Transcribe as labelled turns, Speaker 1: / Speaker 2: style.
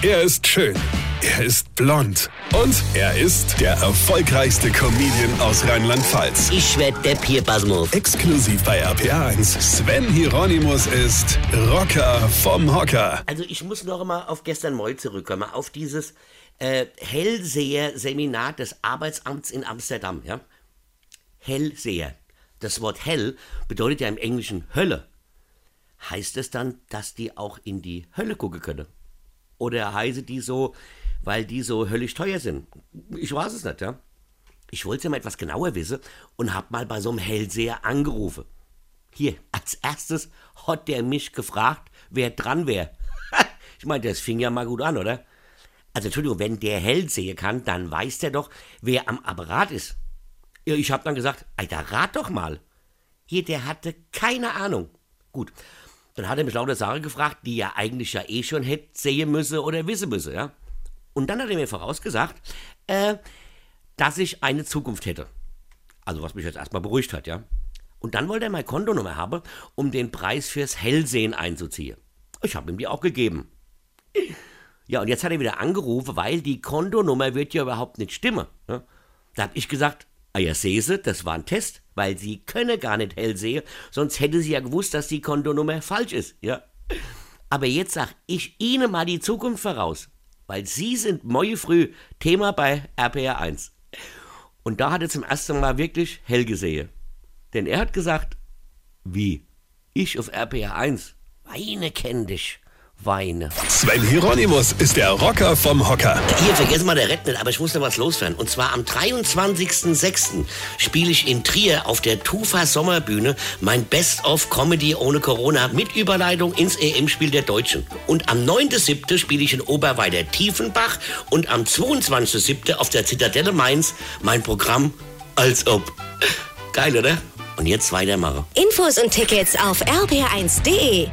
Speaker 1: Er ist schön. Er ist blond. Und er ist der erfolgreichste Comedian aus Rheinland-Pfalz.
Speaker 2: Ich werd der Pierpasmus.
Speaker 1: Exklusiv bei RPA1. Sven Hieronymus ist Rocker vom Hocker.
Speaker 2: Also ich muss noch mal auf gestern Moll zurückkommen, auf dieses äh, Hellseher-Seminar des Arbeitsamts in Amsterdam. Ja? Hellseher. Das Wort hell bedeutet ja im Englischen Hölle. Heißt es dann, dass die auch in die Hölle gucken können? Oder heiße die so, weil die so höllisch teuer sind? Ich weiß es nicht, ja. Ich wollte ja mal etwas genauer wissen und hab mal bei so einem Hellseher angerufen. Hier, als erstes hat der mich gefragt, wer dran wäre. ich meine, das fing ja mal gut an, oder? Also, Entschuldigung, wenn der Hellseher kann, dann weiß der doch, wer am Apparat ist. Ich hab dann gesagt, Alter, rat doch mal. Hier, der hatte keine Ahnung. Gut, dann hat er mich lauter Sachen gefragt, die er eigentlich ja eh schon hätte sehen müssen oder wissen müssen, ja. Und dann hat er mir vorausgesagt, äh, dass ich eine Zukunft hätte. Also was mich jetzt erstmal beruhigt hat, ja. Und dann wollte er meine Kontonummer haben, um den Preis fürs Hellsehen einzuziehen. Ich habe ihm die auch gegeben. Ja, und jetzt hat er wieder angerufen, weil die Kontonummer wird ja überhaupt nicht stimmen. Ja? Da habe ich gesagt, ja, sehse, das war ein Test, weil sie könne gar nicht hell sehen, sonst hätte sie ja gewusst, dass die Kontonummer falsch ist, ja. Aber jetzt sag ich Ihnen mal die Zukunft voraus, weil Sie sind morgen früh Thema bei RPR 1. Und da hat er zum ersten Mal wirklich hell gesehen. Denn er hat gesagt, wie? Ich auf RPR 1? Weine kenn dich. Weine.
Speaker 1: Sven Hieronymus ist der Rocker vom Hocker.
Speaker 2: Hier, vergessen mal der Red nicht, aber ich muss noch was loswerden. Und zwar am 23.06. spiele ich in Trier auf der Tufa Sommerbühne mein Best-of Comedy ohne Corona mit Überleitung ins EM-Spiel der Deutschen. Und am 9.07. spiele ich in Oberweider Tiefenbach und am 22.07. auf der Zitadelle Mainz mein Programm als ob. Geil, oder? Und jetzt weitermachen.
Speaker 3: Infos und Tickets auf rb1.de.